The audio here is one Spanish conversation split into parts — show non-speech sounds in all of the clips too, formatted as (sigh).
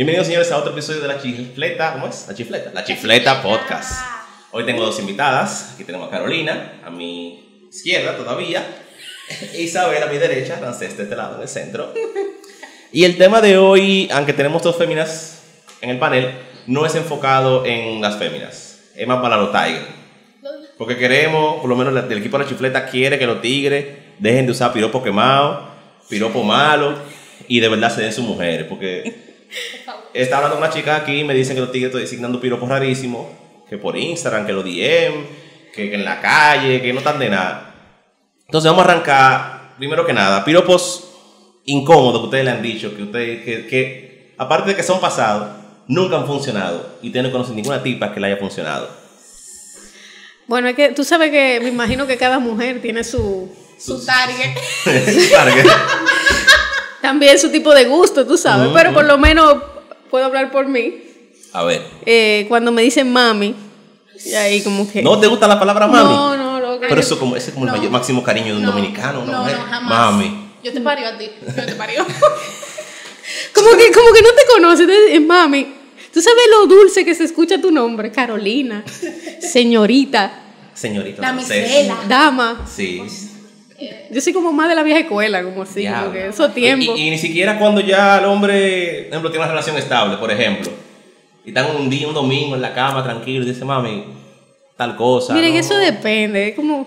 Bienvenidos señores a otro episodio de La Chifleta, ¿cómo es? La Chifleta, La Chifleta Podcast. Hoy tengo dos invitadas, aquí tenemos a Carolina, a mi izquierda todavía, e (laughs) Isabel a mi derecha, Francés de este lado, en el centro. (laughs) Y el tema de hoy, aunque tenemos dos féminas en el panel, no es enfocado en las féminas, es más para los tigres. Porque queremos, por lo menos el equipo de La Chifleta quiere que los tigres dejen de usar piropo quemado, piropo malo, y de verdad se den sus mujeres, porque... (laughs) Está hablando con una chica aquí y me dicen que los tigres estoy designando piropos rarísimos, que por Instagram, que los DM, que, que en la calle, que no están de nada. Entonces vamos a arrancar, primero que nada, piropos incómodos que ustedes le han dicho, que ustedes, que, que aparte de que son pasados, nunca han funcionado y ustedes no conocen ninguna tipa que le haya funcionado. Bueno, es que tú sabes que me imagino que cada mujer tiene su, Su target. (laughs) Claro que- (laughs) también su tipo de gusto, tú sabes, pero por lo menos puedo hablar por mí. a ver, Eh, cuando me dicen mami, y ahí como que... ¿no te gusta la palabra mami? No, no, lo que... Pero eso como, ese es como el mayor- máximo cariño de un No, dominicano, ¿no? No, mujer? no, jamás. Mami. Yo te pario a ti. Yo te pario. (laughs) Como que, como que no te conoces, te dicen, mami. Tú sabes lo dulce que se escucha tu nombre, Carolina, (laughs) señorita, Señorita. Damisela. dama. Sí. Yo soy como más de la vieja escuela, como así, como que esos tiempos. Y, y ni siquiera cuando ya el hombre, por ejemplo, tiene una relación estable, por ejemplo, y están un día, un domingo en la cama tranquilo, y dice, mami, tal cosa. Miren, ¿no? eso depende, es como...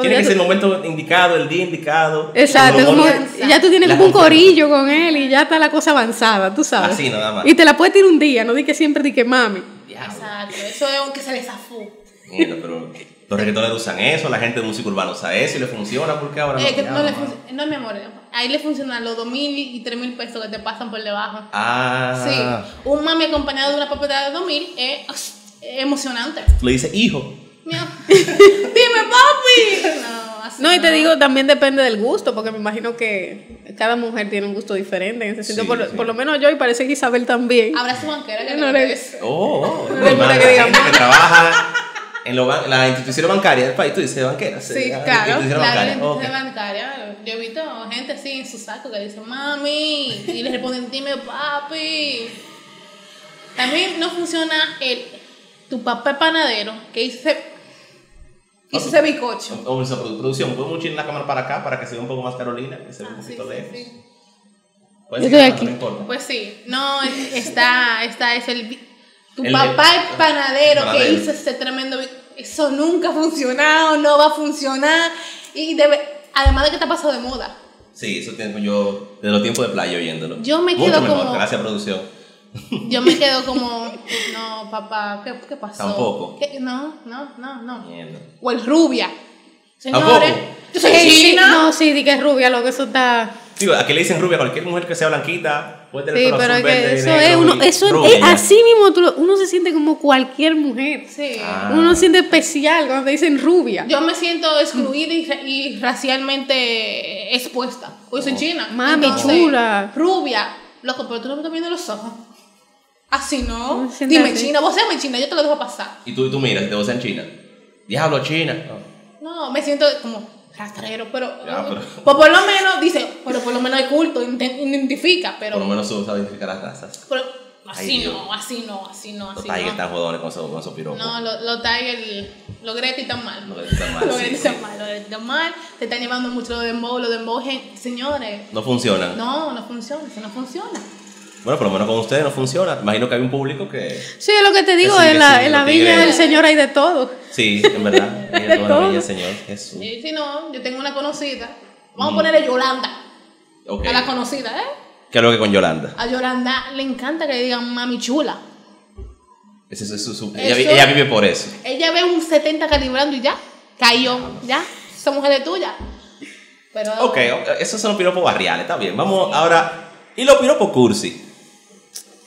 Tiene que ya ser el momento indicado, el día indicado. Exacto, como ya tú tienes La como un corillo con él y ya está la cosa avanzada, tú sabes. Así nada más. Y te la puedes tirar un día, no di que siempre di que mami. Exacto. Eso es aunque se le zafó. Mira, pero los reggaetoneros usan eso, la gente de música urbana usa eso y le funciona, porque ahora Eh, que no, le mamá. func- no, mi amor. Ahí le funcionan los 2 mil y 3 mil pesos que te pasan por debajo. Ah, Sí. Un mami acompañado de una papeleta de 2 mil es emocionante. le dices, hijo. Mira. (laughs) Dime, papi. No, así No, y te digo, también depende del gusto, porque me imagino que cada mujer tiene un gusto diferente en ese sentido. Sí, por, sí. por lo menos yo, y parece que Isabel también. Habrá su banquera que No no le-. Oh, oh, No que gente que trabaja en lo ban- la institución bancaria del país, tú dices banquera. Sí, la claro. institución La bancaria, ok. bancaria. Yo he visto gente así en su saco que dice mami y le responden dime papi. También no funciona el tu papá es panadero que hizo ese, hizo ese bizcocho. O esa produ- producción, podemos ir la cámara para acá para que se vea un poco más Carolina, que se vea un Ah, sí, poquito sí, lejos. sí. Puedes Yo estoy aquí. No. Pues sí, no, está, está, es el... Tu El- papá es panadero, panadero. que hizo ese tremendo... Eso nunca ha funcionado, no va a funcionar. Y debe, además de que te ha pasado de moda. Sí, eso tengo yo desde los tiempos de playa oyéndolo. Yo me Mucho quedo mejor, como- Gracias, producción. (laughs) Yo me quedo como, no, papá, ¿qué, qué pasó? Tampoco. ¿Qué? No, no, no, no. Mierda. O el rubia. ¿Tampoco? Señores, yo soy Sí, china. No, sí, di que es rubia, lo que eso está. Digo, aquí le dicen rubia a cualquier mujer que sea blanquita, puede tener Sí, pero que verde, eso negro es uno, eso rubia es así mismo, tú uno se siente como cualquier mujer. Sí. Ah. Uno se siente especial cuando te dicen rubia. Yo me siento excluida y, y racialmente expuesta. Pues soy china. Mami, Entonces, chula. Rubia. Loco, pero tú no me estás viendo los ojos. Así no. No, Dime así. china, vos séame china, yo te lo dejo pasar. Y tú, y tú miras, te vas en China. Diablo, China. No. No, me siento como rastrero, pero, Ya, pero- Pues por lo menos dice, pero por lo menos hay culto, identifica, pero, Por lo menos tú sabes identificar las razas. pero así Ay, Dios. no, así no, así no, Los así tigers no. están jodones con esos, con esos piropos. No, los lo Tiger, los Greti están mal. Los Greti están mal, Los Greti están mal, los Greti están mal. Se están llevando mucho lo de dembow, lo de dembow, señores. No funcionan. No, no funciona, eso no funciona. Bueno, por lo menos con ustedes no funciona. Imagino que hay un público que. Sí, es lo que te digo, que en la, en la tigres. del Señor hay de todo. Sí, en verdad. (laughs) Hay de toda la todo. bella, Señor Jesús. Y si no, yo tengo una conocida. Vamos Mm. a ponerle Yolanda. A la conocida, ¿eh? ¿Qué es lo que con Yolanda? A Yolanda le encanta que le digan mami chula. Su- ella, Eso- ella vive por eso. Ella ve un 70 calibrando y ya, cayó, ya, esa mujer es tuya. Pero, Ok, ok, esos son los piropos barriales, está bien. Vamos ahora. ¿Y los piropos cursi?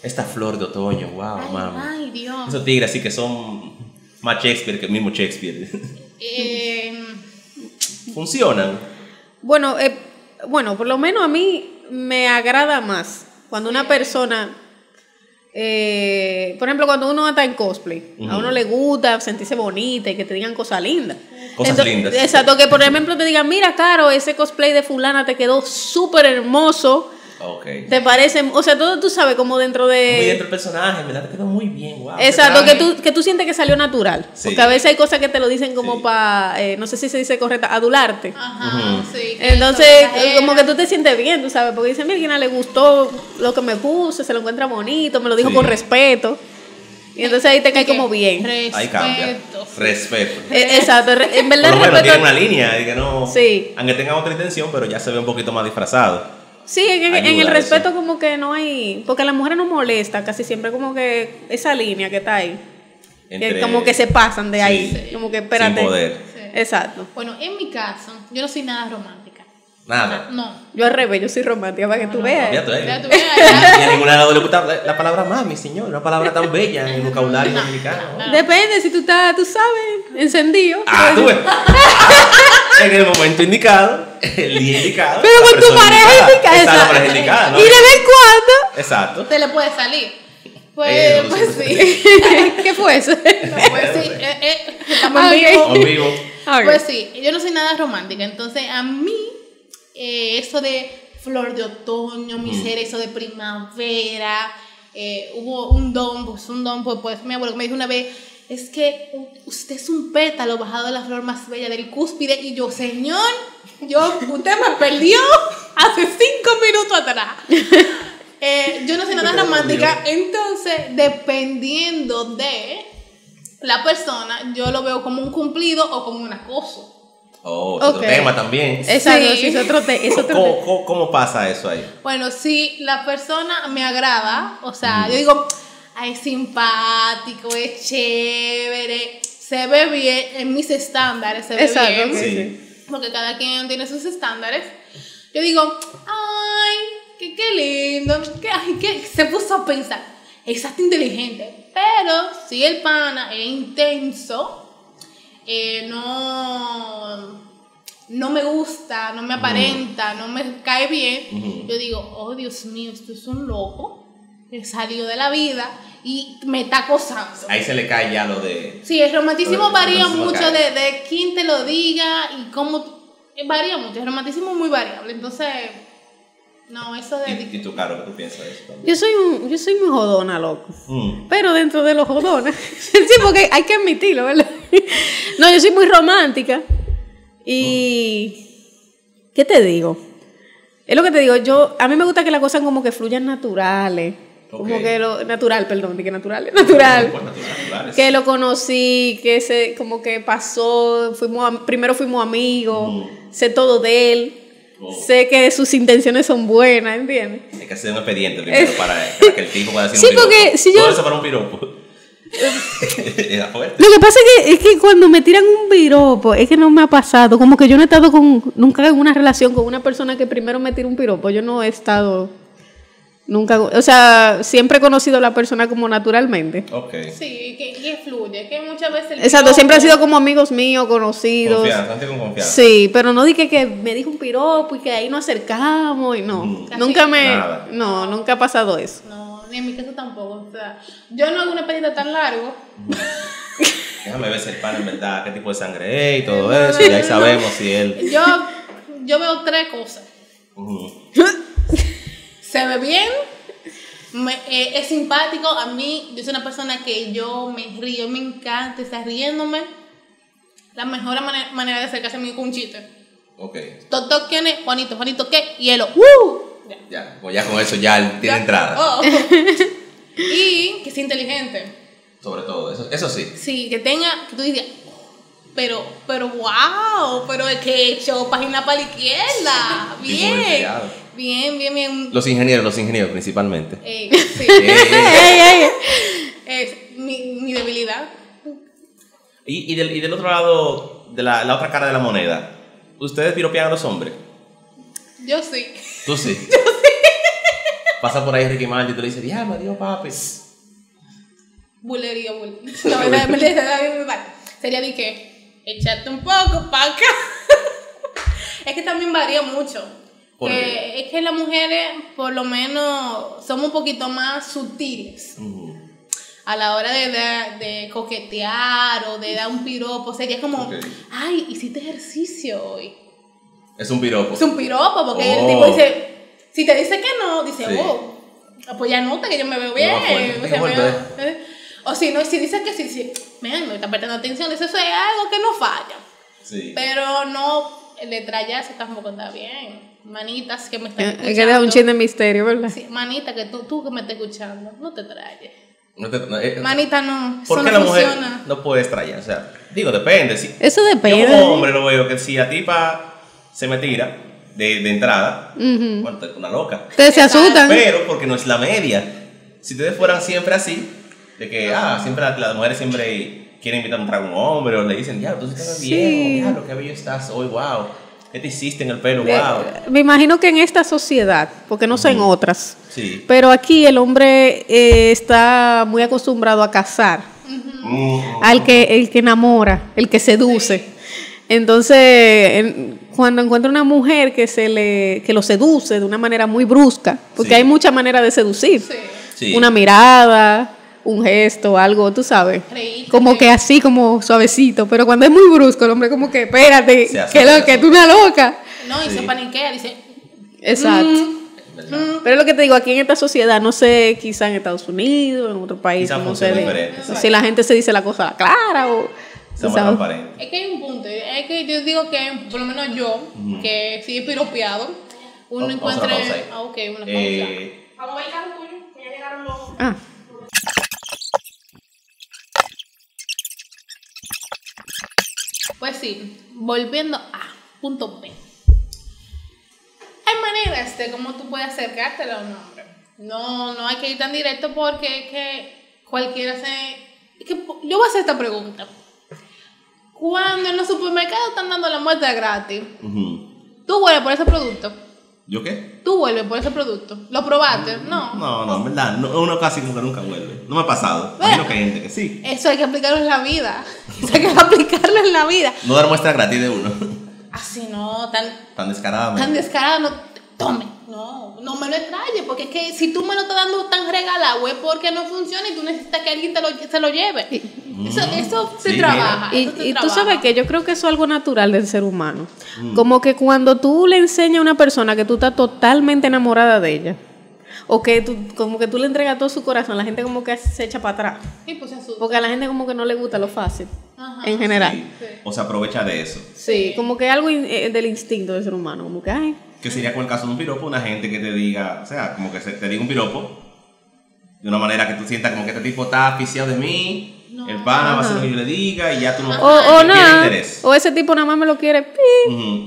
Esta flor de otoño, wow, Ay, mami. ay, Dios. Esos tigres así que son más Shakespeare que el mismo Shakespeare. Eh, Funcionan. Bueno, eh, bueno, por lo menos a mí me agrada más cuando una persona, eh, por ejemplo, cuando uno está en cosplay, a uno le gusta sentirse bonita y que te digan cosas lindas. Cosas lindas. Exacto, que por ejemplo te digan, mira, Caro, ese cosplay de fulana te quedó súper hermoso. Ok. ¿Te parece? O sea, todo tú sabes como dentro Muy de... dentro del personaje, verdad te quedó muy bien, wow. Exacto, que tú, que tú sientes que salió natural. Sí. Porque a veces hay cosas que te lo dicen como Sí. para, no sé si se dice correcta, adularte. Ajá, sí. Entonces, exagera. como que tú te sientes bien, tú sabes, porque dice, mira, le gustó lo que me puse, se lo encuentra bonito, me lo dijo Sí. con respeto. Y entonces ahí te cae como bien. Ahí cambia. respeto. Respeto. Eh, Exacto, en verdad Por lo menos tiene respeto- una línea y que no. Sí. Aunque tenga otra intención, pero ya se ve un poquito más disfrazado. Sí, en, en- el eso. respeto como que no hay, porque a las mujeres no molesta casi siempre como que esa línea que está ahí, que como que se pasan de Sí. ahí, como que espérate. Sin poder. Sí. Exacto. Bueno, en mi caso, yo no soy nada romántica. Nada. No. Yo al revés, yo soy romántica para que tú veas. Ya tú ya. (laughs) Y a ninguna lado le gusta la, la palabra mami, señor. Una palabra tan bella en el vocabulario (laughs) dominicano. no. Depende, si tú estás, tú sabes, encendido. Ah, tú ves. (laughs) en el momento indicado, el día indicado. Pero la con tu persona pareja indicada. la pareja indicada, ¿no? Y de vez en cuando. Exacto. Te le puede salir. Pues, Eh, (laughs) no pues sí. ¿Qué fue eso? Pues sí. eh, eh, estamos vivo. Vivo. Pues sí, yo no soy nada romántica. Entonces, a mí, eh, eso de flor de otoño, mi Mm. ser, eso de primavera, eh, hubo un don, pues un don, pues, pues mi abuelo me dijo una vez, es que usted es un pétalo bajado de la flor más bella del cúspide. Y yo, señor, yo, usted me perdió hace cinco minutos atrás. (laughs) Eh, yo no soy nada romántica, entonces, dependiendo de la persona, yo lo veo como un cumplido o como un acoso. Oh, es otro tema también. Exacto, Sí. sí, es otro, te- es otro ¿Cómo, te- cómo- cómo pasa eso ahí? Bueno, si la persona me agrada, o sea, yo digo, "Ay, es simpático, es chévere, se ve bien en mis estándares, se ve Exacto, bien. Sí. porque cada quien tiene sus estándares. Yo digo, ay, qué, qué lindo, que, ay, que se puso a pensar, exacto, inteligente, pero si el pana es intenso, eh, no, no me gusta, no me aparenta, no me cae bien, yo digo, oh Dios mío, esto es un loco salió de la vida y me está acosando. Ahí se le cae ya lo de. Sí, el romanticismo varía mucho de, de quién te lo diga y cómo. Varía mucho, el romanticismo es muy variable. Entonces, no, eso de. ¿Y, y tú, Caro, qué tú piensas de eso? Yo soy, un, yo soy muy jodona, loco. Mm. Pero dentro de los jodones. (laughs) sí, porque hay que admitirlo, ¿verdad? (laughs) no, yo soy muy romántica. Y. ¿Qué te digo? Es lo que te digo, yo. A mí me gusta que las cosas como que fluyan naturales. Como que lo. Natural, perdón, dije natural. (laughs) Natural. Pues, natural. Que lo conocí, que se, como que pasó, fuimos primero fuimos amigos, sé todo de él, Oh. sé que sus intenciones son buenas, ¿entiendes? Hay que hacer un expediente primero para, para que el tipo pueda decir Sí, un piropo. porque si yo- Todo eso para un piropo. (laughs) Era fuerte. Lo que pasa es que, es que cuando me tiran un piropo, es que no me ha pasado, como que yo no he estado con, nunca en una relación con una persona que primero me tira un piropo, yo no he estado, nunca, o sea, siempre he conocido a la persona como naturalmente. Ok. Sí, que, que fluye, que muchas veces. Exacto, siempre han piropo- sido como amigos míos, conocidos. Confianza, gente con confianza. Sí, pero no dije que me dijo un piropo y que ahí nos acercamos y no. Mm. Nunca me. Nada. No, nunca ha pasado eso. No, ni en mi caso tampoco. O sea, yo no hago una expediente tan largo. Déjame ver si el pan en verdad, qué tipo de sangre es y todo eso. Y ahí sabemos si él. Yo, yo veo tres cosas. Ujú. (laughs) se ve bien, me- eh, es simpático. A mí, yo soy una persona que yo me río, me encanta estar riéndome. La mejor mane- manera de acercarse a mí es con un chiste. Ok. Toto, ¿quién es? Juanito, Juanito, ¿qué? Hielo. ¡Uh! Ya. Ya, pues ya con eso ya tiene Ya. entrada. Oh. (laughs) y que sea inteligente. Sobre todo, eso, eso sí. Sí, que tenga, que tú digas, pero, pero wow, pero es que he hecho página para la izquierda. Bien. Bien, bien, bien. Los ingenieros, los ingenieros principalmente. Eh, (laughs) sí. Eh, es mi, mi debilidad. Y, y, del, y del otro lado, de la, la otra cara de la moneda, ¿ustedes piropean a los hombres? Yo sí. Tú sí. (laughs) Pasa por ahí Ricky Martin y tú le dices, diablo, adiós, papi. Bulería, bulería. (laughs) No, me me me me Sería de que, échate un poco para acá. es que también varía mucho. ¿Por Que es que las mujeres, por lo menos, somos un poquito más sutiles. Ujú. a la hora de, dar- de coquetear o de dar un piropo, sería como, ay, hiciste ejercicio hoy. Es un piropo. Es un piropo, porque el Oh. tipo dice, Si te dice que no, dice, Sí. oh, pues ya nota que yo me veo bien. o, sea, me veo- eh. o si no, si dice que sí, sí, man, me está prestando atención, dice, eso es algo que no falla. Sí. Pero no, el detrayarse tampoco está bien. Manitas que me están Hay escuchando. que dar un chin de misterio, ¿verdad? Sí, manita, que tú, tú que me estás escuchando, no te trayes. No te- no, eh, Manita, no, ¿Por eso qué no la mujer funciona. no puede extrañar? O sea, digo, depende. Si, Eso Yo depende. como hombre lo veo que si la tipa se me tira de, de entrada, Ujú. bueno, es una loca. Ustedes se asustan. Pero porque no es la media. Si ustedes fueran siempre así, de que, ah, siempre la- las mujeres siempre quieren invitar un trago a un hombre, o le dicen, ya, tú sí te ves Sí. bien, ya, lo que bello estás hoy, wow. ¿Qué te hiciste en el pelo? Eh, Wow. Me imagino que en esta sociedad, porque no sé en otras, Sí. pero aquí el hombre eh, está muy acostumbrado a casar. Al que el que enamora, el que seduce. Entonces, en- cuando encuentra una mujer que se le que lo seduce de una manera muy brusca, porque Sí. hay muchas maneras de seducir. Una mirada, un gesto, algo, tú sabes. Reírte. Como que así como suavecito, pero cuando es muy brusco, el hombre como que espérate, que lo que tú una loca. No, y Sí. se paniquea, dice, Exacto. ¿Verdad? Pero es lo que te digo, aquí en esta sociedad, no sé, quizá en Estados Unidos, en otro país, no funciona sé, si la gente se dice la cosa clara o... Es que hay un punto, es que yo digo que, por lo menos yo, que sí he piropeado, uno encuentra... Ah, ok, una pausa. Eh, Vamos a ver el carro tuyo, que ya llegaron los... Ah. Pues sí, volviendo a punto B. Hay maneras de cómo tú puedes acercarte a un hombre. No, no hay que ir tan directo porque es que cualquiera se... es que yo voy a hacer esta pregunta. Cuando en los supermercados están dando la muestra gratis. ¿tú vuelves por ese producto? ¿Yo qué? ¿Tú vuelves por ese producto? ¿Lo probaste? No. No, no, en verdad, no, uno casi nunca, nunca vuelve. No me ha pasado. Que hay gente que sí. Eso hay que aplicarlo en la vida. (laughs) Eso hay que aplicarlo en la vida. No dar muestra gratis de uno. Así no, tan, Tan descaradamente. tan descarado, no, tome. No, no me lo extrañe, porque es que si tú me lo estás dando tan regalado es porque no funciona y tú necesitas que alguien te lo, se lo lleve. Eso, eso se Sí, trabaja. Y, eso se y tú trabaja. sabes que yo creo que eso es algo natural del ser humano. Mm. Como que cuando tú le enseñas a una persona que tú estás totalmente enamorada de ella, o que tú, como que tú le entregas todo su corazón, la gente como que se echa para atrás. Sí, pues se asusta. Porque a la gente como que no le gusta lo fácil, Ajá. en general. Sí. Sí. O se aprovecha de eso. Sí, como que algo in- eh, del instinto del ser humano, como que, ay, Que sería con el caso de un piropo, una gente que te diga, o sea, como que se- te diga un piropo de una manera que tú sientas como que este tipo está aficiado de mí, No. el pana va a hacer lo que yo le diga y ya tú no o, o no tienes nada, interés. o ese tipo nada más me lo quiere.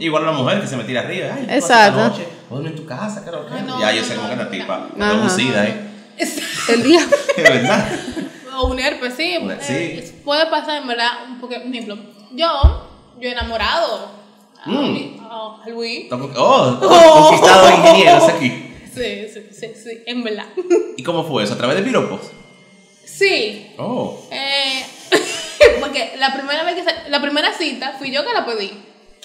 Igual una mujer que se me tira arriba, ay, ¿qué Exacto. Duerme en tu casa, claro. Ay, no, ya yo no, sé no, como que la tipa, no. es un sida, ¿eh? (laughs) el día. (laughs) Es verdad. O un herpes, sí. Una- eh, sí. puede pasar, en verdad, un poco. Por ejemplo, yo, yo he enamorado a, Mm. Luis- a Luis. (laughs) Oh, conquistado ingenieros aquí. Sí, sí, sí, sí, en verdad. ¿Y cómo fue eso? ¿A través de piropos? Sí, Oh. eh, (laughs) porque la primera vez que la primera cita fui yo que la pedí.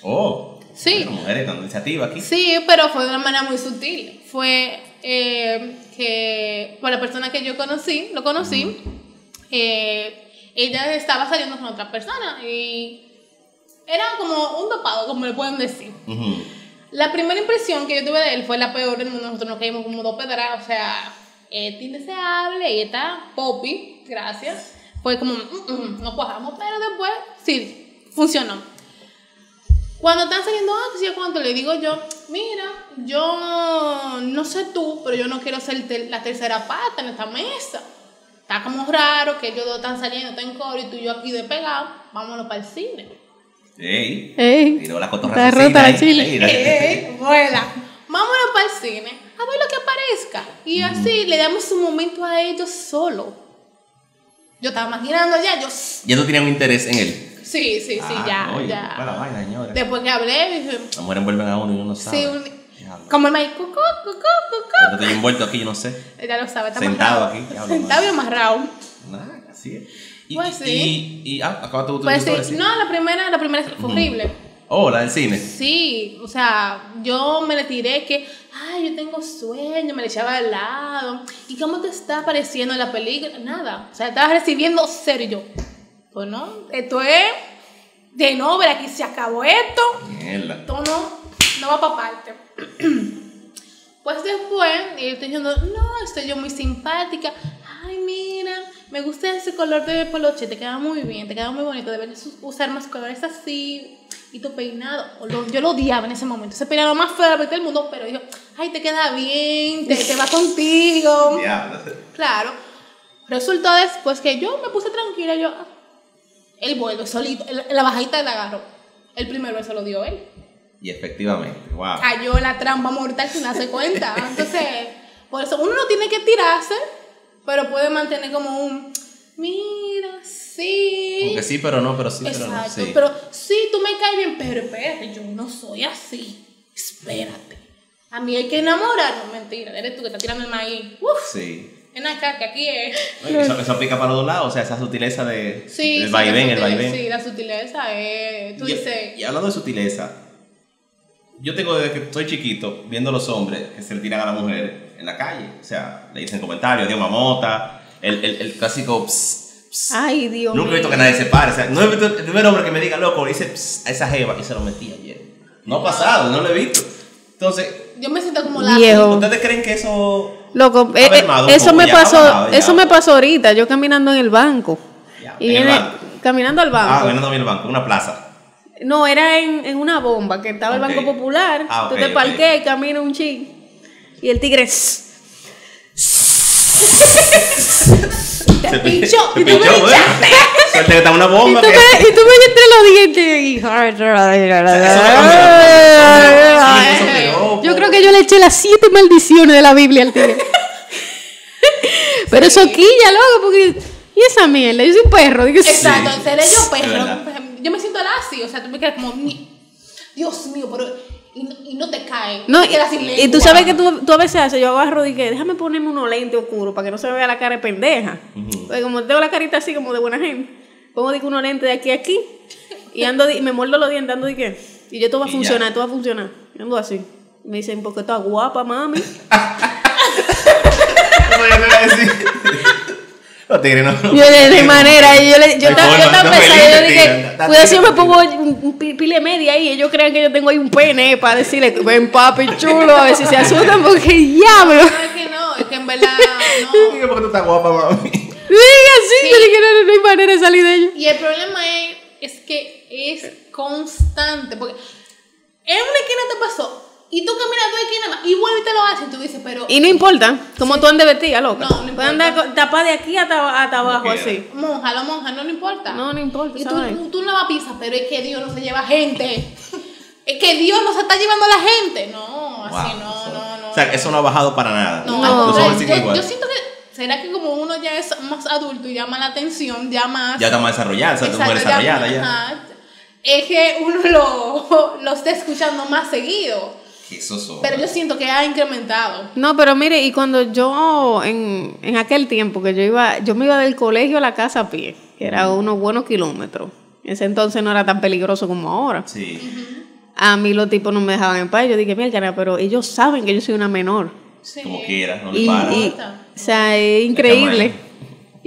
Oh. Sí. Las mujeres dando iniciativa aquí. Sí, pero fue de una manera muy sutil. Fue eh, que por la persona que yo conocí, lo conocí, eh, ella estaba saliendo con otra persona y era como un dopado, como le pueden decir. Ujú. La primera impresión que yo tuve de él fue la peor del mundo. Nosotros nos caímos como dos pedras, o sea, este indeseable y esta Poppy, gracias. Fue como, mm, mm, no cuajamos, pero después sí, funcionó. Cuando están saliendo antes, yo cuando le digo yo, mira, yo no sé tú, pero yo no quiero ser ter- la tercera pata en esta mesa. Está como raro que ellos dos están saliendo, están en coro y tú y yo aquí de pegado, vámonos para el cine. Ey. Ey, Tiró la cotorra está rota la chile. Eh, vuela. Vámonos para el cine a ver lo que aparezca. Y así le damos un momento a ellos solo. Yo estaba imaginando ya, yo. Sí, Ya tú tenías un interés en él. sí, sí, Ah, ya, oye, ya. fue la vaina, señora. Después que hablé, dije, Las mujeres envuelven a uno y uno no sabe. sí, un- como el maíz, cucú, cucú, cucú. Estoy envuelto aquí, yo no sé. (laughs) Ya lo sabe, está Sentado amarrado. aquí, diablo, Sentado y amarrado. Nada, así es. Y, Pues y- sí. Y, y ah, acaba tu Pues sí, no, la primera, la primera fue horrible. Oh, la del cine. Sí, o sea, yo me le tiré que, ay, yo tengo sueño, me le echaba al lado. ¿Y cómo te está pareciendo la película? Nada. O sea, estabas recibiendo cero y yo. Pues no, esto es de no, ver aquí se acabó esto. Mierda. Esto no, no va para parte. (clears throat) Pues después, y yo estoy diciendo, no, estoy yo muy simpática. Ay, mira, me gusta ese color de poloche, te queda muy bien, te queda muy bonito. Deberías usar más colores así. Y tu peinado, lo- yo lo odiaba en ese momento. Ese peinado más feo del mundo, pero yo, ay, te queda bien, te, te va contigo. Diablo. Claro. Resultó después que yo me puse tranquila, yo, ah, él vuelve solito, la, bajadita la agarró. El primer beso lo dio él. Y efectivamente, wow. Cayó la trampa mortal sin darse cuenta. Entonces, por eso uno no tiene que tirarse, pero puede mantener como un, mira, sí. Como que sí, pero no, pero sí, pero no. Exacto, Sí. pero sí, tú me caes bien, pero espérate, yo no soy así. Espérate. A mí hay que enamorar, no mentira, eres tú que estás tirando el maíz. Uf, Sí. ven acá, que aquí es. Eso, eso aplica para los dos lados, o sea, esa sutileza de Sí, el sí, vaivén, el vaivén. Sí, la sutileza es. Tú Y- dices. Y, hablando de sutileza, yo tengo desde que estoy chiquito viendo a los hombres que se le tiran a la mujer en la calle. O sea, le dicen comentarios, Dios mamota, el, el, el clásico ps, ps. Ay, Dios Nunca he visto que nadie se pare. O sea, no he visto el primer hombre que me diga loco, ps a esa jeva y se lo metí ayer. No ha pasado, no lo he visto. Entonces, Yo me siento como la. Viejo. ¿ustedes creen que eso Loco, eh, eh, eso poco, me pasó, eso me pasó ahorita, yo caminando en el banco. Ya, y en el viene- banco. caminando al Ah, banco. vendiendo en el banco, una plaza. No, era en, en una bomba, que estaba el Banco Popular. Ah, Tú ok, te ok. parqueas y caminas un ching. Y el tigre. Te pinchó. Te y tú me pinchó, güey. que está una Y bomba. tú, que- me, y tú me entre los dientes. y- Yo creo que yo le eché las siete maldiciones de la Biblia al tigre. (laughs) Pero eso quilla, loco, porque. ¿Y esa mierda? Yo soy un perro. Digo, Exacto, seré yo, pero yo me siento así, o sea, tú me quedas como, "Ni- Dios mío, pero y no, y no te cae, No, te quedas sin y, lengua. y tú sabes que tú, tú a veces haces, yo agarro y que déjame ponerme unos lentes oscuros para que no se me vea la cara de pendeja. Porque como tengo la carita así como de buena gente, pongo digo, unos lentes de aquí a aquí y ando y me muerdo los dientes, ando de qué. Y yo, esto va a Y funcionar, esto va a funcionar. Y ando así. Me dicen, porque estás guapa, mami. (laughs) A decir. No. Yo de, de manera, y yo, le, yo estaba, yo estaba no pensando, yo dije, cuidado si yo me pongo un, un pi- pile media ahí, ellos crean que yo tengo ahí un pene para decirle, ven papi chulo, a ver si se asustan, porque diablo. No, es que no, es que en verdad no. (laughs) Porque tú estás guapa, mami. Diga así, yo dije, no, no hay manera de salir de ello. Y el problema es, es que es constante, porque en una esquina te pasó, y tú caminas dos esquinas más, y vuelves y te lo haces, y tú dices, pero Y no importa, como tú andes vestida, loca. No, no Puedes importa. andar tapada de aquí hasta, hasta abajo, así. monja, la monja, no le importa. No, no importa, Y tú, ¿sabes? tú, tú no vas a pisar, pero es que Dios no se lleva gente. (laughs) es que Dios no se está llevando a la gente. No, así Wow, no, eso- no, no. O sea, eso no ha bajado para nada. No, No. siguen yo, igual. yo siento que será que como uno ya es más adulto y llama la atención, ya más. Ya está más desarrollada, o sea, tú ya- desarrollada ya. ajá. Es que uno lo, (laughs) lo está escuchando más seguido. Pero yo siento que ha incrementado. No, pero mire, y cuando yo, en, en aquel tiempo que yo iba, yo me iba del colegio a la casa a pie, que era unos buenos kilómetros. En ese entonces no era tan peligroso como ahora. Sí, A mí los tipos no me dejaban en paz. Yo dije, mira, pero ellos saben que yo soy una menor. Sí. como quiera, no le Y, para. y- o sea, es increíble.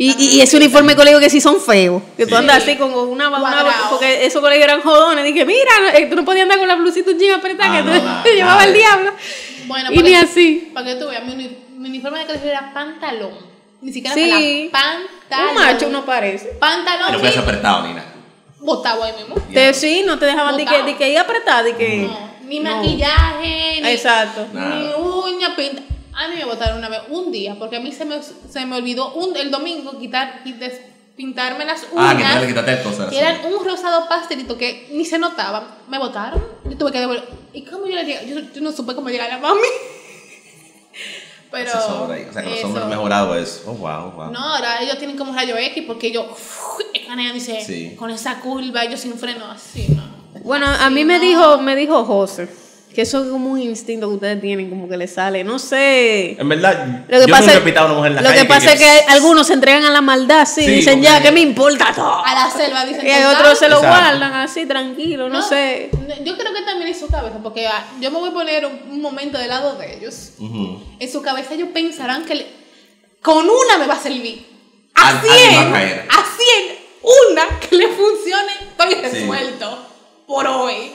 Y, y, y ese uniforme de colegio que sí son feos. Que tú Sí. andas así como una, una porque esos colegios eran jodones. Dije, mira, no, eh, tú no podías andar con la blusita un jean apretada Ah, que no, te, (laughs) llevaba el diablo. Bueno, y ni que- así. Para que tú veas, mi, mi uniforme de colegio era pantalón. Ni siquiera Sí. pantalón. Un macho no parece. Pantalón. No puedes apretado ni nada. Botado ahí mismo. Te, sí, no te dejaban de que, de que ir apretada, de que... No, ni no. maquillaje, ni, Exacto. ni uña, pinta. A mí me botaron una vez, un día, porque a mí se me, se me olvidó un, el domingo quitar y des- pintarme las Ah, que uñas. te le quitaste cosas. que eran un rosado pastelito que ni se notaba. Me botaron. Yo tuve que devolver. ¿Y cómo yo le llegué? Yo, yo no supe cómo llegar a mami. (laughs) Pero. Eso. O sea, que los hombres han mejorado eso. Oh, wow, wow. No, ahora ellos tienen como rayo X porque ellos escanean, dice, Sí. con esa curva, ellos sin freno, así, ¿no? Bueno, a mí me dijo, me dijo José, que eso es como un instinto que ustedes tienen, como que le sale, no sé. En verdad, Lo que yo pasa, nunca he pitado a una mujer en la lo calle. que pasa es que algunos se entregan a la maldad, sí, Sí, dicen ya, que- me importa todo. A la selva, dicen. Y otros se lo Exacto. guardan así, tranquilo, no, sé. Yo creo que también en su cabeza, porque ah, yo me voy a poner un, un momento del lado de ellos. En su cabeza ellos pensarán que le- con una me va a servir. A a 100, caer. a 100, una que le funcione, estoy Sí. resuelto por hoy.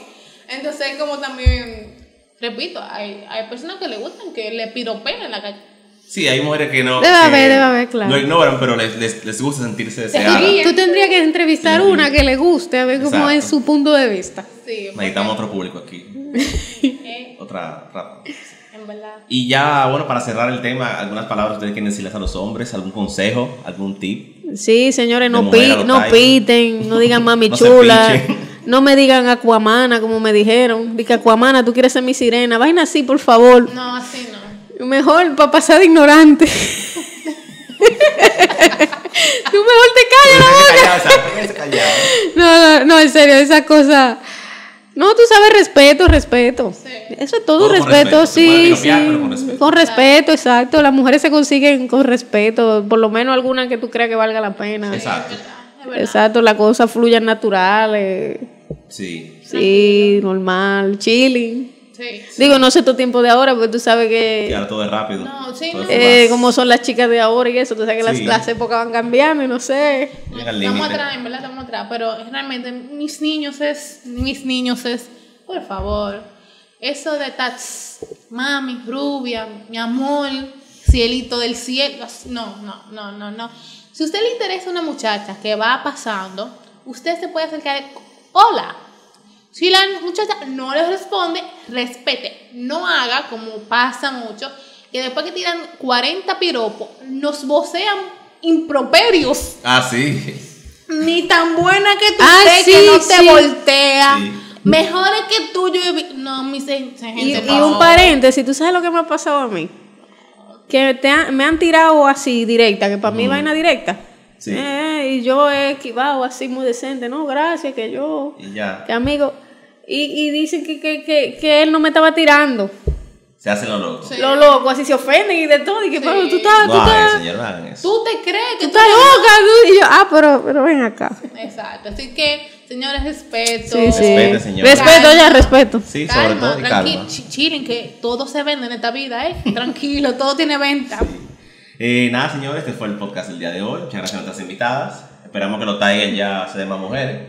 Entonces, como también repito, hay, hay personas que le gustan que le piropen en la calle. Sí, hay mujeres que no. Debe que haber, debe haber, claro. Lo ignoran, pero les, les, les gusta sentirse deseadas. ríen. Tú tendrías que entrevistar Sí. una que le guste, a ver cómo es su punto de vista. Sí, porque, Necesitamos otro público aquí. eh, (laughs) Otra rapa. en verdad. Y ya, bueno, para cerrar el tema, algunas palabras ustedes quieren decirles a los hombres, algún consejo, algún tip. Sí, señores, no, pi- no piten, no digan mami (laughs) No chula. No me digan Aquamana como me dijeron. Dice Aquamana, tú quieres ser mi sirena. Vaina así, por favor. No, así no. Mejor para pasar de ignorante. (laughs) tú mejor te callas la boca. No, no, no, en serio, esa cosa. No, tú sabes respeto, respeto. Sí. Eso es todo, Todo respeto, sí, sí. con respeto. Con respeto, exacto. Las mujeres se consiguen con respeto, por lo menos alguna que tú creas que valga la pena. Exacto. Exacto, las cosas fluyan naturales. Sí. Sí, normal, chilling. Sí. Digo, no sé tu tiempo de ahora, porque tú sabes Y que ahora todo es rápido. No, sí, no. eh, como son las chicas de ahora y eso, tú sabes que las, Sí. las épocas van cambiando y no sé. Estamos atrás, en verdad estamos atrás, pero realmente mis niños es, mis niños es, por favor, eso de tats, mami, rubia, mi amor, cielito del cielo, no, no, no, no, no. Si a usted le interesa una muchacha que va pasando, usted se puede acercar, hola. Si la muchacha no le responde, respete, no haga como pasa mucho, que después que tiran 40 piropos, nos vocean improperios Ah, sí. ni tan buena que tú Ah, sí, que no te voltea. Sí. Mejor es que tuyo. y vi- No, mi Y, gente. y no. un paréntesis, ¿tú sabes lo que me ha pasado a mí? Que te me han tirado así directa, que para mí vaina directa. Sí. Eh, y yo he esquivado así muy decente, no, gracias, que yo, Y ya. que amigo. Y, y dicen que, que, que, que él no me estaba tirando. Se hacen los locos. Sí. Lo loco, así se ofenden y de todo. Y que, Sí. pero tú estás, tú No estás, señor. Tú te crees que tú estás loca. tú- Y yo, ah, pero, pero ven acá. Exacto. Así que, señores, respeto. Sí, sí. Respete, señora. Respeto, ya, respeto. Sí, sobre todo y tranqui- calma. ch- Chilen, que todo se vende en esta vida, ¿eh? Tranquilo, todo tiene venta. Eh, nada, señores, este fue el podcast del día de hoy. Muchas gracias a nuestras invitadas. Esperamos que los Tiger ya se den más mujeres.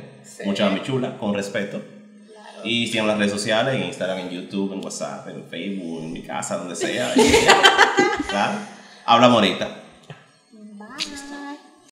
Muchas más chulas, con respeto. Y sigan las redes sociales, en Instagram, en YouTube, en WhatsApp, en Facebook, en mi casa, donde sea. (laughs) Claro. Habla morita.